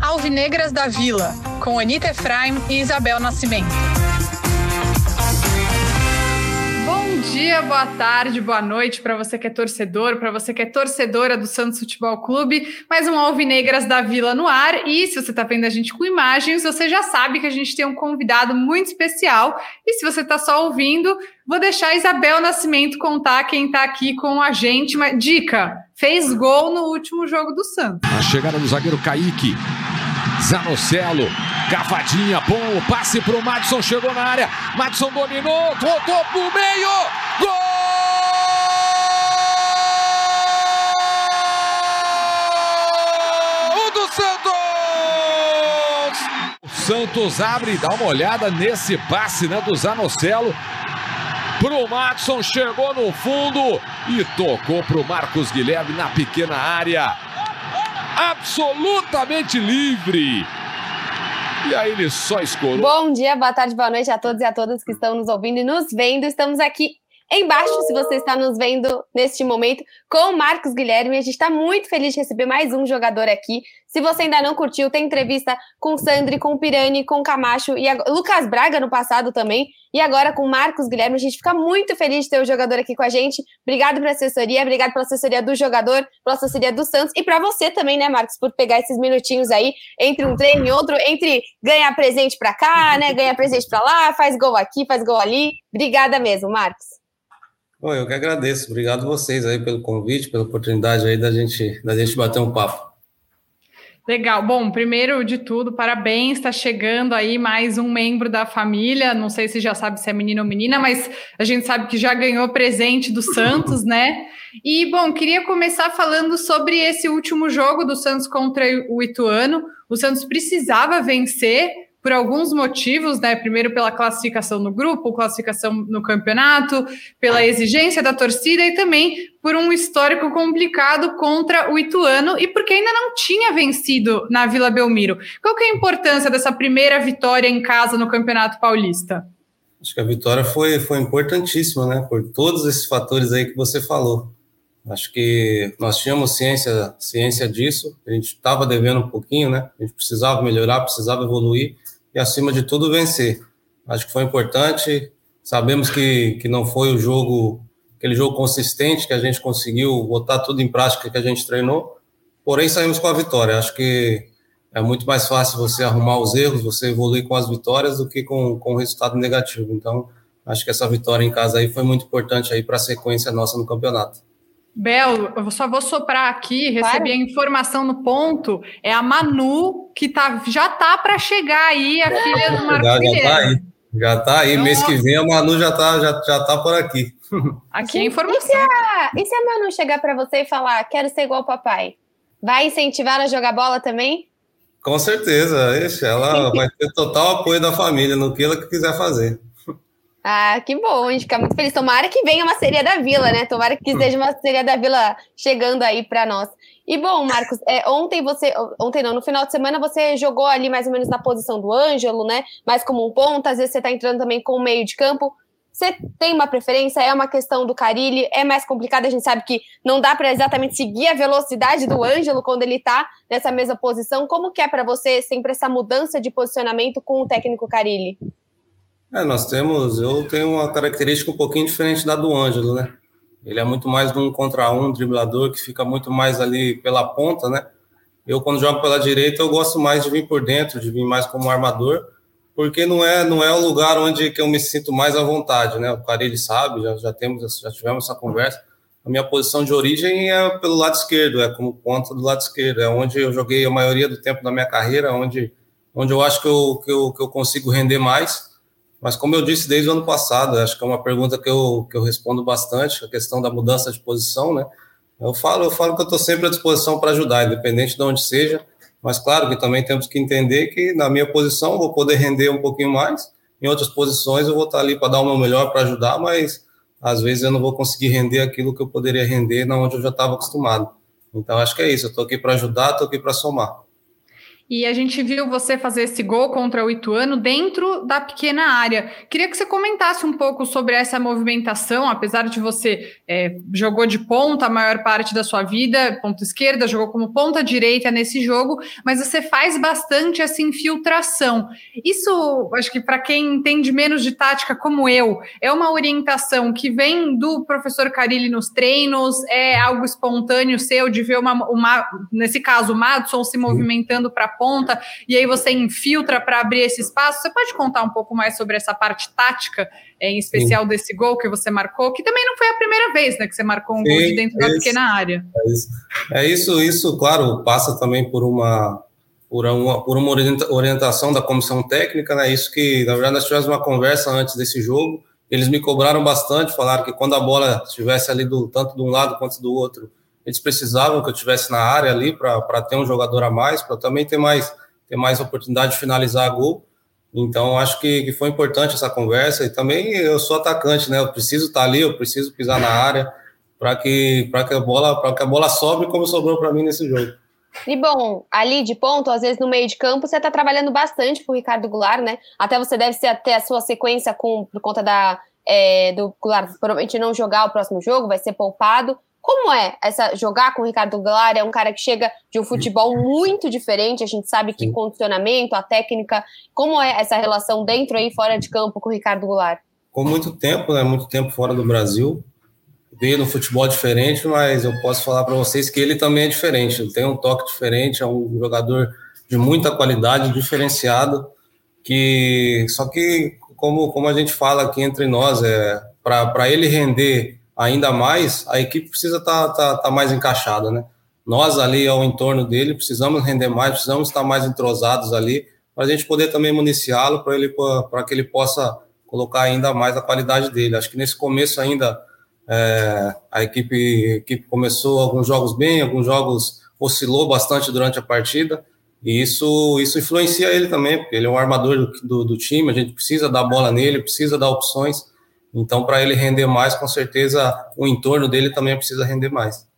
Alvinegras da Vila, com Anita Efraim e Isabel Nascimento. Dia, boa tarde, boa noite para você que é torcedor, para você que é torcedora do Santos Futebol Clube. Mais um Alvinegras da Vila no ar. E se você está vendo a gente com imagens, você já sabe que a gente tem um convidado muito especial. E se você está só ouvindo, vou deixar a Isabel Nascimento contar quem está aqui com a gente. Uma dica: fez gol no último jogo do Santos. A chegada do zagueiro Kaique. Zanocelo, cavadinha, bom, o passe pro Madison, chegou na área, Madison dominou, voltou pro meio, gol! Do Santos! O Santos abre, dá uma olhada nesse passe né, do Zanocelo, pro Madison, chegou no fundo e tocou pro Marcos Guilherme na pequena área. Absolutamente livre. E aí ele só escorou. Bom dia, boa tarde, boa noite a todos e a todas que estão nos ouvindo e nos vendo. Estamos aqui embaixo, se você está nos vendo neste momento, com o Marcos Guilherme. A gente está muito feliz de receber mais um jogador aqui. Se você ainda não curtiu, tem entrevista com Sandri, com Pirani, com Camacho e a... Lucas Braga no passado também. E agora com Marcos Guilherme. A gente fica muito feliz de ter o jogador aqui com a gente. Obrigado pela assessoria, obrigado pela assessoria do jogador, pela assessoria do Santos e para você também, né, Marcos, por pegar esses minutinhos aí entre um treino e outro, entre ganhar presente para cá, né, ganhar presente para lá, faz gol aqui, faz gol ali. Obrigada mesmo, Marcos. Bom, eu que agradeço. Obrigado vocês aí pelo convite, pela oportunidade aí da gente, da gente bater um papo. Legal. Bom, primeiro de tudo, parabéns. Está chegando aí mais um membro da família. Não sei se já sabe se é menino ou menina, mas a gente sabe que já ganhou presente do Santos, né? E, bom, queria começar falando sobre esse último jogo do Santos contra o Ituano. O Santos precisava vencer por alguns motivos, né? Primeiro pela classificação no grupo, classificação no campeonato, pela exigência da torcida e também por um histórico complicado contra o Ituano e porque ainda não tinha vencido na Vila Belmiro. Qual que é a importância dessa primeira vitória em casa no Campeonato Paulista? Acho que a vitória foi, foi importantíssima, né? Por todos esses fatores aí que você falou. Acho que nós tínhamos ciência, ciência disso, a gente estava devendo um pouquinho, né? A gente precisava melhorar, precisava evoluir e, acima de tudo, vencer. Acho que foi importante. Sabemos que, que não foi o jogo, aquele jogo consistente que a gente conseguiu botar tudo em prática que a gente treinou, porém saímos com a vitória. Acho que é muito mais fácil você arrumar os erros, você evoluir com as vitórias do que com, com o resultado negativo. Então, acho que essa vitória em casa aí foi muito importante aí para a sequência nossa no campeonato. Bel, eu só vou soprar aqui, recebi a informação no ponto. É a Manu que tá, já tá para chegar aí, a filha do Marcos já, já tá aí, já tá aí. Então, Mês que vem a Manu já tá, já, já tá por aqui. Aqui é a informação. E se a, e se a Manu chegar para você e falar, quero ser igual ao papai? Vai incentivar a jogar bola também? Com certeza, Ixi, ela vai ter total apoio da família no que ela quiser fazer. Ah, que bom, a gente fica muito feliz. Tomara que venha uma seria da Vila, né? Tomara que esteja uma seria da Vila chegando aí para nós. E bom, Marcos, é, ontem você, ontem não, no final de semana você jogou ali mais ou menos na posição do Ângelo, né? Mais como um ponto, às vezes você tá entrando também com o meio de campo. Você tem uma preferência? É uma questão do Carilli? É mais complicado? A gente sabe que não dá para exatamente seguir a velocidade do Ângelo quando ele tá nessa mesma posição. Como que é para você sempre essa mudança de posicionamento com o técnico Carilli? É, nós temos, eu tenho uma característica um pouquinho diferente da do Ângelo, né? Ele é muito mais de um contra um, driblador, que fica muito mais ali pela ponta, né? Eu, quando jogo pela direita, eu gosto mais de vir por dentro, de vir mais como armador, porque não é não é o lugar onde que eu me sinto mais à vontade, né? O cara, ele sabe, já, já, temos, já tivemos essa conversa. A minha posição de origem é pelo lado esquerdo, é como ponta do lado esquerdo, é onde eu joguei a maioria do tempo da minha carreira, onde, onde eu acho que eu, que, eu, que eu consigo render mais mas como eu disse desde o ano passado, acho que é uma pergunta que eu, que eu respondo bastante, a questão da mudança de posição, né? Eu falo, eu falo que eu estou sempre à disposição para ajudar, independente de onde seja, mas claro que também temos que entender que na minha posição eu vou poder render um pouquinho mais, em outras posições eu vou estar ali para dar o meu melhor para ajudar, mas às vezes eu não vou conseguir render aquilo que eu poderia render na onde eu já estava acostumado. Então acho que é isso, eu estou aqui para ajudar, estou aqui para somar. E a gente viu você fazer esse gol contra o Ituano dentro da pequena área. Queria que você comentasse um pouco sobre essa movimentação, apesar de você é, jogou de ponta a maior parte da sua vida, ponta esquerda, jogou como ponta direita nesse jogo, mas você faz bastante essa infiltração. Isso, acho que para quem entende menos de tática como eu, é uma orientação que vem do professor Carilli nos treinos, é algo espontâneo seu de ver uma, uma nesse caso, o Madison se movimentando para ponta, e aí você infiltra para abrir esse espaço. Você pode contar um pouco mais sobre essa parte tática, em especial Sim. desse gol que você marcou, que também não foi a primeira vez né, que você marcou um Sim, gol de dentro da pequena área. É isso. é isso, isso, claro, passa também por uma por uma, por uma orientação da comissão técnica, né? Isso que, na verdade, nós tivemos uma conversa antes desse jogo. Eles me cobraram bastante, falaram que quando a bola estivesse ali do, tanto de um lado quanto do outro, eles precisavam que eu estivesse na área ali para ter um jogador a mais, para também ter mais, ter mais oportunidade de finalizar a gol. Então, acho que, que, foi importante essa conversa. E também eu sou atacante, né? Eu preciso estar ali, eu preciso pisar na área para que, que, a bola, que a bola sobre como sobrou para mim nesse jogo. E bom, ali de ponto, às vezes no meio de campo, você está trabalhando bastante com o Ricardo Goulart, né? Até você deve ter a sua sequência com, por conta da, é, do Goulart provavelmente não jogar o próximo jogo, vai ser poupado. Como é essa jogar com o Ricardo Goulart? É um cara que chega de um futebol muito diferente. A gente sabe que condicionamento, a técnica. Como é essa relação dentro e fora de campo com o Ricardo Goulart? Com muito tempo, né? Muito tempo fora do Brasil. Veio no futebol diferente, mas eu posso falar para vocês que ele também é diferente. Ele tem um toque diferente, é um jogador de muita qualidade, diferenciado. Que só que como como a gente fala aqui entre nós, é para ele render ainda mais, a equipe precisa estar tá, tá, tá mais encaixada, né? Nós ali ao entorno dele precisamos render mais, precisamos estar mais entrosados ali para a gente poder também municiá-lo para ele para que ele possa colocar ainda mais a qualidade dele. Acho que nesse começo ainda é, a equipe, equipe começou alguns jogos bem, alguns jogos oscilou bastante durante a partida e isso isso influencia ele também, porque ele é um armador do, do, do time. A gente precisa dar bola nele, precisa dar opções. Então, para ele render mais, com certeza o entorno dele também precisa render mais.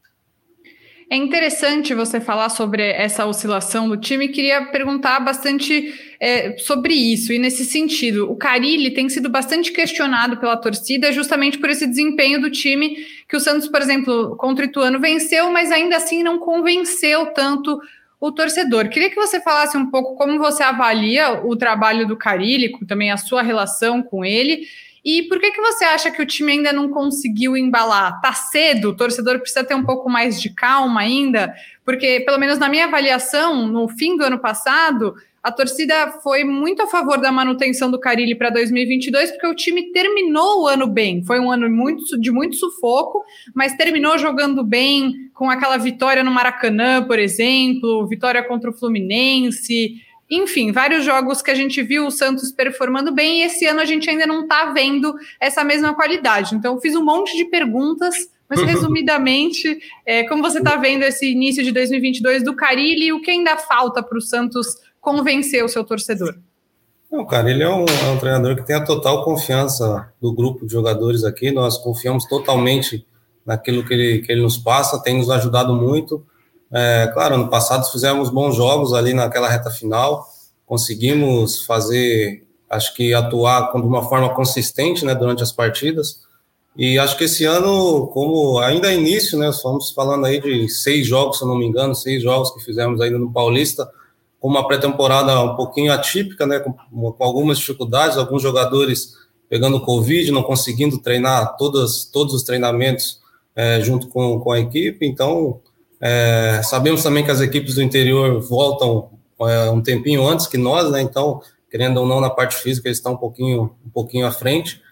É interessante você falar sobre essa oscilação do time. Queria perguntar bastante é, sobre isso e nesse sentido. O Carilli tem sido bastante questionado pela torcida justamente por esse desempenho do time que o Santos, por exemplo, contra o Ituano venceu, mas ainda assim não convenceu tanto o torcedor. Queria que você falasse um pouco como você avalia o trabalho do Carilli, também a sua relação com ele e por que, que você acha que o time ainda não conseguiu embalar? Tá cedo? O torcedor precisa ter um pouco mais de calma ainda? Porque, pelo menos na minha avaliação, no fim do ano passado, a torcida foi muito a favor da manutenção do Carilli para 2022, porque o time terminou o ano bem. Foi um ano muito, de muito sufoco, mas terminou jogando bem, com aquela vitória no Maracanã, por exemplo, vitória contra o Fluminense. Enfim, vários jogos que a gente viu o Santos performando bem e esse ano a gente ainda não está vendo essa mesma qualidade. Então, fiz um monte de perguntas, mas resumidamente, é, como você está vendo esse início de 2022 do Carilli e o que ainda falta para o Santos convencer o seu torcedor? Não, cara, ele é um, é um, treinador que tem a total confiança do grupo de jogadores aqui. Nós confiamos totalmente naquilo que ele, que ele nos passa, tem nos ajudado muito. É, claro, no passado fizemos bons jogos ali naquela reta final, conseguimos fazer, acho que atuar de uma forma consistente né, durante as partidas. E acho que esse ano, como ainda é início, né, estamos falando aí de seis jogos, se eu não me engano, seis jogos que fizemos ainda no Paulista, com uma pré-temporada um pouquinho atípica, né, com, com, algumas dificuldades, alguns jogadores pegando Covid, não conseguindo treinar todos os treinamentos é, junto com, com a equipe, então é, sabemos também que as equipes do interior voltam é, um tempinho antes que nós, né? Então, querendo ou não, na parte física eles estão um pouquinho, um pouquinho à frente.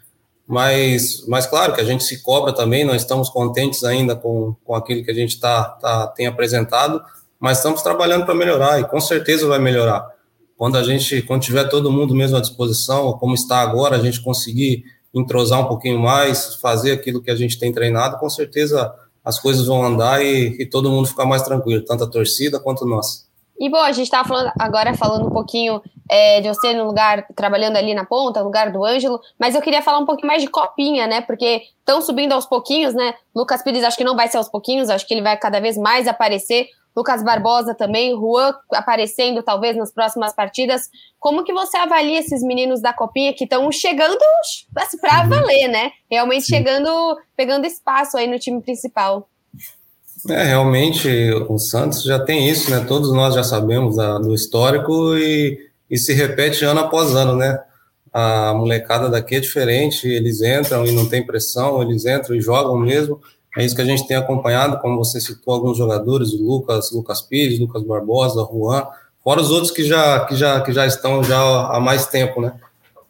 Mas, mas claro que a gente se cobra também, nós estamos contentes ainda com, com aquilo que a gente tá, tá, tem apresentado, mas estamos trabalhando para melhorar e com certeza vai melhorar. Quando a gente, quando tiver todo mundo mesmo à disposição, como está agora, a gente conseguir entrosar um pouquinho mais, fazer aquilo que a gente tem treinado, com certeza as coisas vão andar e, e todo mundo ficar mais tranquilo, tanto a torcida quanto nós. E bom, a gente estava falando agora falando um pouquinho é, de você no lugar, trabalhando ali na ponta, no lugar do Ângelo, mas eu queria falar um pouquinho mais de copinha, né? Porque estão subindo aos pouquinhos, né? Lucas Pires acho que não vai ser aos pouquinhos, acho que ele vai cada vez mais aparecer. Lucas Barbosa também, Juan aparecendo talvez nas próximas partidas. Como que você avalia esses meninos da Copinha que estão chegando assim, para valer, né? Realmente Sim. chegando, pegando espaço aí no time principal. É, realmente o Santos já tem isso, né? Todos nós já sabemos a, do histórico e, e se repete ano após ano, né? A molecada daqui é diferente, eles entram e não tem pressão, eles entram e jogam mesmo. É isso que a gente tem acompanhado, como você citou alguns jogadores, o Lucas, Lucas Pires, Lucas Barbosa, Juan, fora os outros que já, que já, que já estão já há mais tempo, né?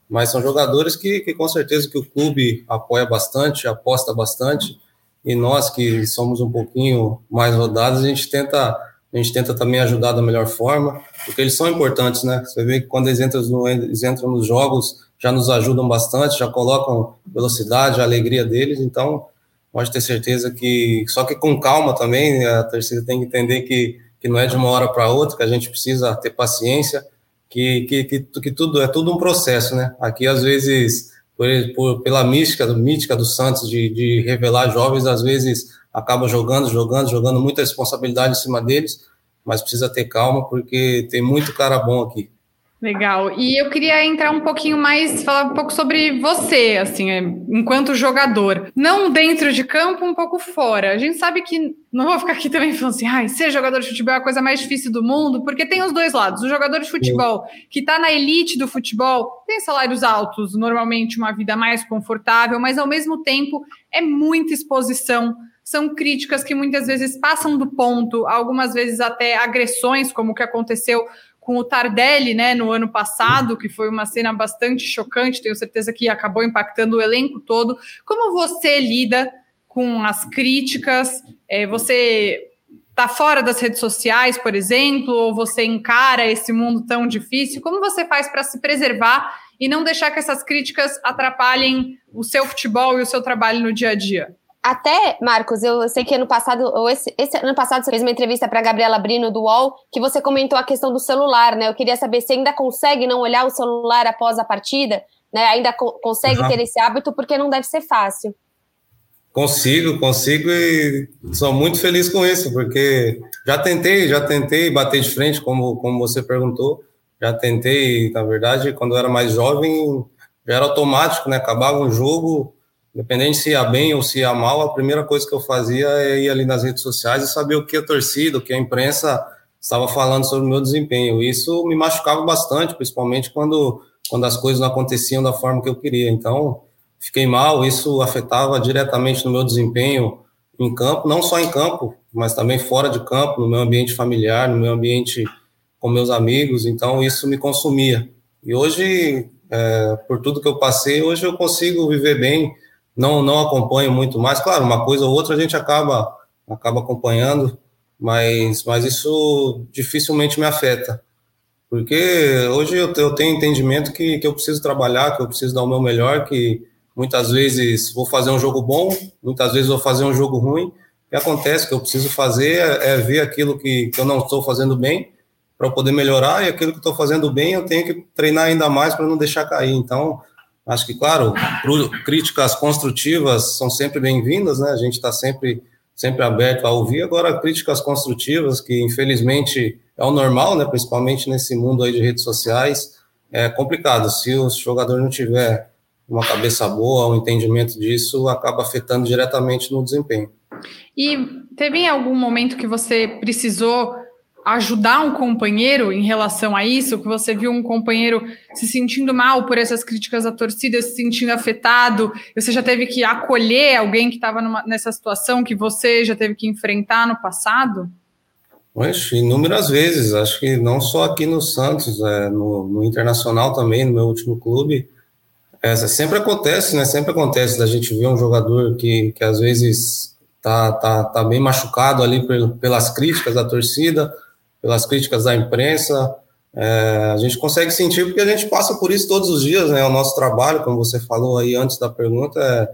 Mas são jogadores que, que com certeza que o clube apoia bastante, aposta bastante, e nós que somos um pouquinho mais rodados, a gente tenta a gente tenta também ajudar da melhor forma, porque eles são importantes, né? Você vê que quando eles entram, no, eles entram nos jogos, já nos ajudam bastante, já colocam velocidade, a alegria deles, então pode ter certeza que, só que com calma também, a torcida tem que entender que, que não é de uma hora para outra, que a gente precisa ter paciência, que, que, que, que, tudo é tudo um processo, né? Aqui, às vezes, por, por, pela mística, mítica do Santos de, de revelar jovens, às vezes acaba jogando, jogando, jogando muita responsabilidade em cima deles, mas precisa ter calma, porque tem muito cara bom aqui. Legal. E eu queria entrar um pouquinho mais, falar um pouco sobre você, assim, é, enquanto jogador. Não dentro de campo, um pouco fora. A gente sabe que não vou ficar aqui também falando assim, ai, ser jogador de futebol é a coisa mais difícil do mundo, porque tem os dois lados. O jogador de futebol que está na elite do futebol tem salários altos, normalmente uma vida mais confortável, mas ao mesmo tempo é muita exposição são críticas que muitas vezes passam do ponto, algumas vezes até agressões, como o que aconteceu com o Tardelli, né, no ano passado, que foi uma cena bastante chocante, tenho certeza que acabou impactando o elenco todo. Como você lida com as críticas? É, você está fora das redes sociais, por exemplo, ou você encara esse mundo tão difícil? Como você faz para se preservar e não deixar que essas críticas atrapalhem o seu futebol e o seu trabalho no dia a dia? Até, Marcos, eu sei que ano passado, ou esse, esse ano passado, você fez uma entrevista para Gabriela Brino do UOL, que você comentou a questão do celular, né? Eu queria saber se ainda consegue não olhar o celular após a partida, né? Ainda co consegue uhum. ter esse hábito, porque não deve ser fácil. Consigo, consigo e sou muito feliz com isso, porque já tentei, já tentei bater de frente, como, como você perguntou, já tentei, na verdade, quando eu era mais jovem, já era automático, né? Acabava um jogo, Independente se ia bem ou se ia mal, a primeira coisa que eu fazia é ir ali nas redes sociais e saber o que a torcida, o que a imprensa estava falando sobre o meu desempenho. Isso me machucava bastante, principalmente quando, quando as coisas não aconteciam da forma que eu queria. Então, fiquei mal, isso afetava diretamente no meu desempenho em campo, não só em campo, mas também fora de campo, no meu ambiente familiar, no meu ambiente com meus amigos. Então, isso me consumia. E hoje, é, por tudo que eu passei, hoje eu consigo viver bem não não acompanho muito mais. Claro, uma coisa ou outra a gente acaba acaba acompanhando, mas mas isso dificilmente me afeta. Porque hoje eu, eu tenho entendimento que, que eu preciso trabalhar, que eu preciso dar o meu melhor, que muitas vezes vou fazer um jogo bom, muitas vezes vou fazer um jogo ruim. Que acontece que eu preciso fazer é, é ver aquilo que, que eu não estou fazendo bem para poder melhorar, e aquilo que estou fazendo bem eu tenho que treinar ainda mais para não deixar cair. Então, Acho que, claro, críticas construtivas são sempre bem-vindas, né? A gente está sempre, sempre aberto a ouvir. Agora, críticas construtivas, que infelizmente é o normal, né? Principalmente nesse mundo aí de redes sociais, é complicado. Se o jogador não tiver uma cabeça boa, um entendimento disso, acaba afetando diretamente no desempenho. E teve algum momento que você precisou ajudar um companheiro em relação a isso, que você viu um companheiro se sentindo mal por essas críticas da torcida, se sentindo afetado, você já teve que acolher alguém que estava nessa situação que você já teve que enfrentar no passado? Poxa, inúmeras vezes, acho que não só aqui no Santos, é, no, no, Internacional também, no meu último clube, é, sempre acontece, né, sempre acontece da gente ver um jogador que, que às vezes tá, tá, tá bem machucado ali pelas críticas da torcida, pelas críticas da imprensa. É, a gente consegue sentir porque a gente passa por isso todos os dias, né? O nosso trabalho, como você falou aí antes da pergunta, é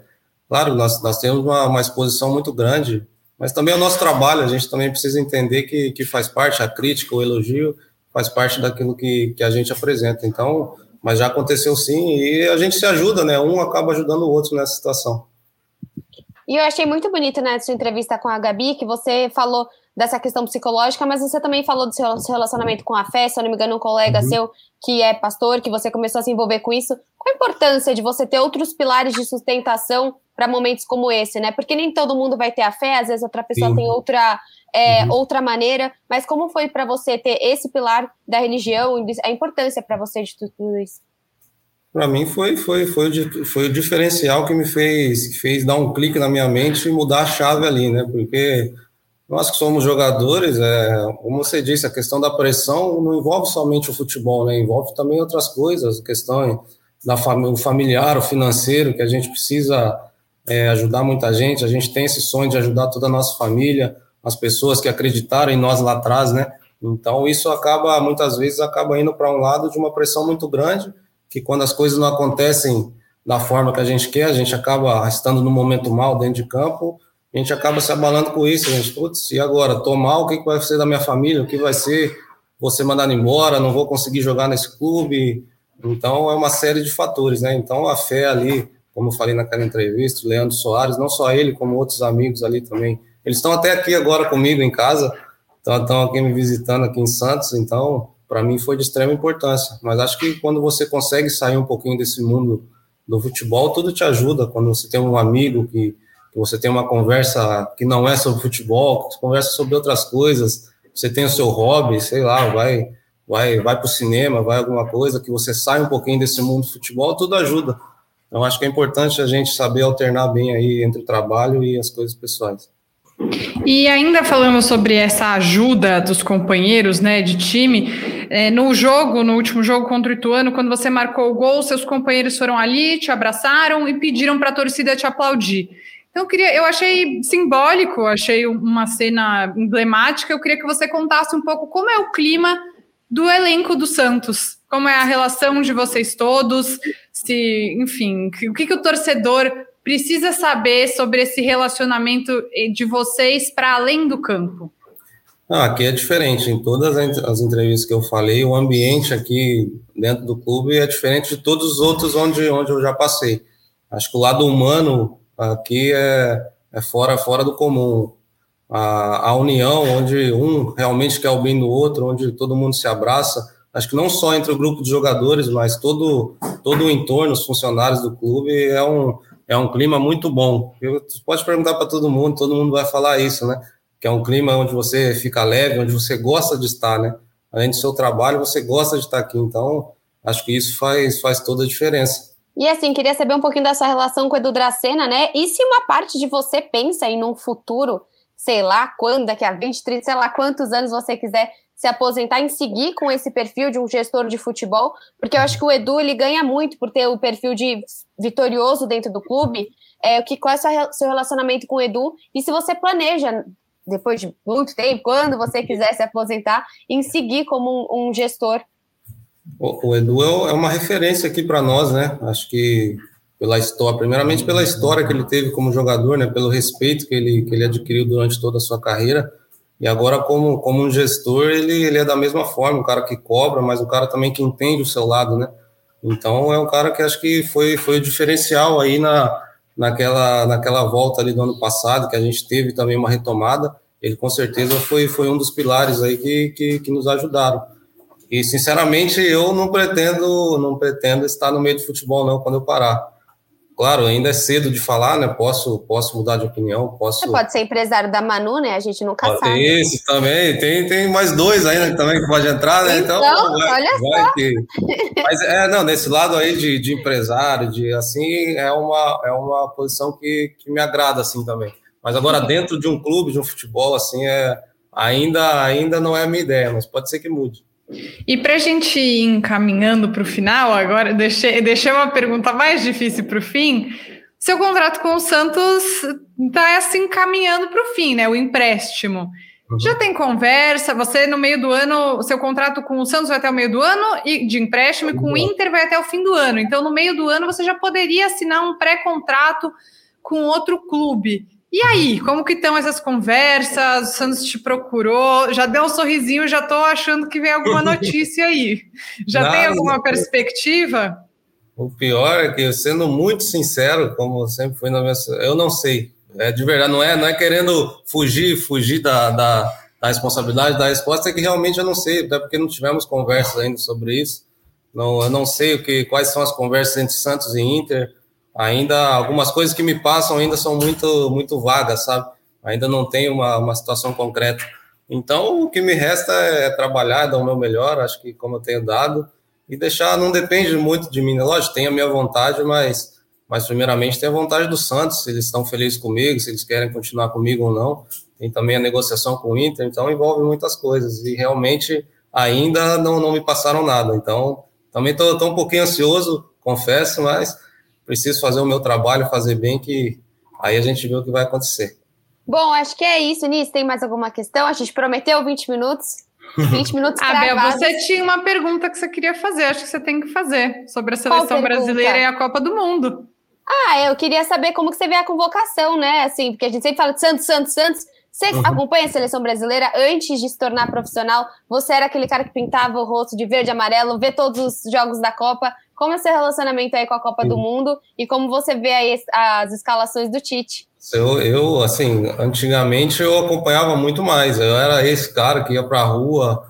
claro, nós, nós temos uma, uma exposição muito grande, mas também é o nosso trabalho, a gente também precisa entender que, que faz parte, a crítica, o elogio, faz parte daquilo que, que a gente apresenta. Então, mas já aconteceu sim, e a gente se ajuda, né? Um acaba ajudando o outro nessa situação. E eu achei muito bonito né, entrevista com a Gabi que você falou dessa questão psicológica, mas você também falou do seu relacionamento com a fé, se eu não me engano, um colega uhum. seu que é pastor, que você começou a se envolver com isso. Qual a importância de você ter outros pilares de sustentação para momentos como esse, né? Porque nem todo mundo vai ter a fé, às vezes outra pessoa Sim. tem outra, é, uhum. outra maneira, mas como foi para você ter esse pilar da religião, a importância para você de tudo isso? Para mim foi, foi, foi, o, foi o diferencial que me fez, que fez dar um clique na minha mente e mudar a chave ali, né? Porque nós que somos jogadores, é, como você disse, a questão da pressão não envolve somente o futebol, né? Envolve também outras coisas, a questão da fam o familiar, o financeiro, que a gente precisa é, ajudar muita gente. A gente tem esse sonho de ajudar toda a nossa família, as pessoas que acreditaram em nós lá atrás, né? Então isso acaba muitas vezes acaba indo para um lado de uma pressão muito grande, que quando as coisas não acontecem da forma que a gente quer, a gente acaba estando no momento mal dentro de campo a gente acaba se abalando com isso, a gente, putz, e agora, tomar, o que, vai ser da minha família, o que vai ser? Você mandado embora, não vou conseguir jogar nesse clube, então é uma série de fatores, né, então a fé ali, como eu falei naquela entrevista, o Leandro Soares, não só ele, como outros amigos ali também, eles estão até aqui agora comigo em casa, estão aqui me visitando aqui em Santos, então para mim foi de extrema importância, mas acho que quando você consegue sair um pouquinho desse mundo do futebol, tudo te ajuda, quando você tem um amigo que que você tem uma conversa que não é sobre futebol, que conversa sobre outras coisas, você tem o seu hobby, sei lá, vai vai vai para o cinema, vai alguma coisa, que você sai um pouquinho desse mundo do futebol, tudo ajuda. Então acho que é importante a gente saber alternar bem aí entre o trabalho e as coisas pessoais. E ainda falando sobre essa ajuda dos companheiros, né, de time, é, no jogo, no último jogo contra o Ituano, quando você marcou o gol, seus companheiros foram ali, te abraçaram e pediram para a torcida te aplaudir. Então, eu, queria, eu achei simbólico, achei uma cena emblemática. Eu queria que você contasse um pouco como é o clima do elenco do Santos, como é a relação de vocês todos, se, enfim, o que, que o torcedor precisa saber sobre esse relacionamento de vocês para além do campo. Aqui é diferente. Em todas as entrevistas que eu falei, o ambiente aqui dentro do clube é diferente de todos os outros onde, onde eu já passei. Acho que o lado humano Aqui é, é fora, fora do comum. A, a união, onde um realmente quer o bem do outro, onde todo mundo se abraça, acho que não só entre o grupo de jogadores, mas todo, todo o entorno, os funcionários do clube, é um, é um clima muito bom. Eu, pode perguntar para todo mundo, todo mundo vai falar isso, né? Que é um clima onde você fica leve, onde você gosta de estar, né? Além do seu trabalho, você gosta de estar aqui. Então, acho que isso faz, faz toda a diferença. E assim, queria saber um pouquinho da sua relação com o Edu Dracena, né? E se uma parte de você pensa em um futuro, sei lá quando, daqui a 20, 30, sei lá quantos anos você quiser se aposentar, em seguir com esse perfil de um gestor de futebol? Porque eu acho que o Edu ele ganha muito por ter o perfil de vitorioso dentro do clube. É, que, qual é o seu relacionamento com o Edu? E se você planeja, depois de muito tempo, quando você quiser se aposentar, em seguir como um, um gestor o, o Edu é, é uma referência aqui para nós, né? Acho que pela história, primeiramente pela história que ele teve como jogador, né? Pelo respeito que ele, que ele adquiriu durante toda a sua carreira. E agora, como, como um gestor, ele, ele é da mesma forma, um cara que cobra, mas um cara também que entende o seu lado, né? Então, é um cara que acho que foi, foi o diferencial aí na, naquela, naquela volta ali do ano passado, que a gente teve também uma retomada. Ele, com certeza, foi, foi um dos pilares aí que, que, que nos ajudaram. E sinceramente eu não pretendo, não pretendo estar no meio do futebol não quando eu parar. Claro, ainda é cedo de falar, né? Posso, posso mudar de opinião, posso. Você pode ser empresário da Manu, né? A gente nunca pode sabe. Esse também, tem, tem mais dois ainda também que pode entrar, né? Então, então vai, olha vai só. Ter. Mas é, não, nesse lado aí de, de empresário, de assim, é uma, é uma posição que, que me agrada assim também. Mas agora dentro de um clube, de um futebol, assim, é ainda, ainda não é a minha ideia, mas pode ser que mude. E para a gente ir encaminhando para o final, agora deixei, deixei uma pergunta mais difícil para o fim. Seu contrato com o Santos está assim caminhando para o fim, né? O empréstimo. Uhum. Já tem conversa? Você no meio do ano, seu contrato com o Santos vai até o meio do ano e de empréstimo, e com o Inter vai até o fim do ano. Então, no meio do ano, você já poderia assinar um pré-contrato com outro clube. E aí, como que estão essas conversas? O Santos te procurou, já deu um sorrisinho, já estou achando que vem alguma notícia aí. Já Nada, tem alguma perspectiva? O pior é que, sendo muito sincero, como sempre fui na minha, eu não sei. É de verdade, não é, não é querendo fugir, fugir da, da, da responsabilidade da resposta é que realmente eu não sei, até porque não tivemos conversas ainda sobre isso. Não, eu não sei o que, quais são as conversas entre Santos e Inter. Ainda algumas coisas que me passam ainda são muito muito vagas, sabe? Ainda não tem uma, uma situação concreta. Então, o que me resta é trabalhar, dar o meu melhor, acho que como eu tenho dado, e deixar, não depende muito de mim, né? lógico, tem a minha vontade, mas, mas primeiramente tem a vontade do Santos, se eles estão felizes comigo, se eles querem continuar comigo ou não, tem também a negociação com o Inter, então envolve muitas coisas, e realmente ainda não, não me passaram nada, então também estou um pouquinho ansioso, confesso, mas preciso fazer o meu trabalho, fazer bem, que aí a gente vê o que vai acontecer. Bom, acho que é isso, Nisso. Tem mais alguma questão? A gente prometeu 20 minutos. 20 minutos Abel, você tinha uma pergunta que você queria fazer, acho que você tem que fazer, sobre a seleção brasileira e a Copa do Mundo. Ah, eu queria saber como que você vê a convocação, né? Assim, porque a gente sempre fala de Santos, Santos, Santos. Você uhum. acompanha a seleção brasileira antes de se tornar profissional? Você era aquele cara que pintava o rosto de verde e amarelo, vê todos os jogos da Copa. Como é seu relacionamento aí com a Copa do Mundo e como você vê aí as escalações do Tite? Eu, eu, assim, antigamente eu acompanhava muito mais. Eu era esse cara que ia para a rua,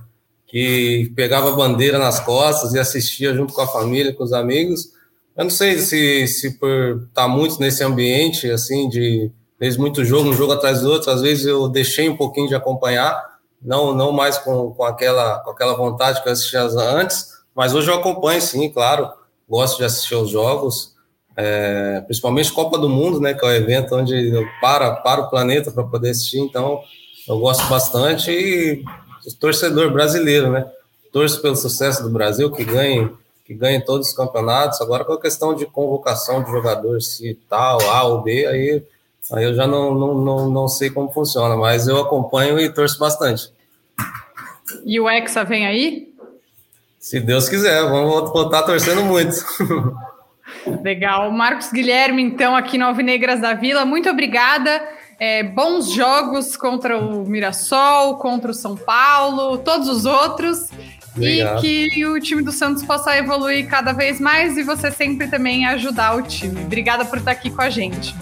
que pegava bandeira nas costas e assistia junto com a família, com os amigos. Eu não sei se, se por estar tá muito nesse ambiente, assim, de fez muito jogo, um jogo atrás do outro, às vezes eu deixei um pouquinho de acompanhar, não, não mais com, com, aquela, com aquela vontade que eu assistia antes, mas hoje eu acompanho, sim, claro, gosto de assistir os jogos, é, principalmente Copa do Mundo, né, que é o evento onde eu para, para o planeta para poder assistir, então eu gosto bastante. E torcedor brasileiro, né, torço pelo sucesso do Brasil, que ganhe, que ganhe todos os campeonatos, agora com a questão de convocação de jogadores, se tal, A ou B, aí, aí eu já não, não, não, não sei como funciona, mas eu acompanho e torço bastante. E o Hexa vem aí? Se Deus quiser, vamos estar torcendo muito. Legal. Marcos Guilherme, então, aqui no Alvinegras da Vila, muito obrigada. É, bons jogos contra o Mirassol, contra o São Paulo, todos os outros. Obrigado. E que o time do Santos possa evoluir cada vez mais e você sempre também ajudar o time. Obrigada por estar aqui com a gente.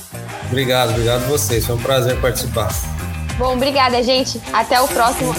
Obrigado, obrigado a vocês. Foi um prazer participar. Bom, obrigada, gente. Até o próximo.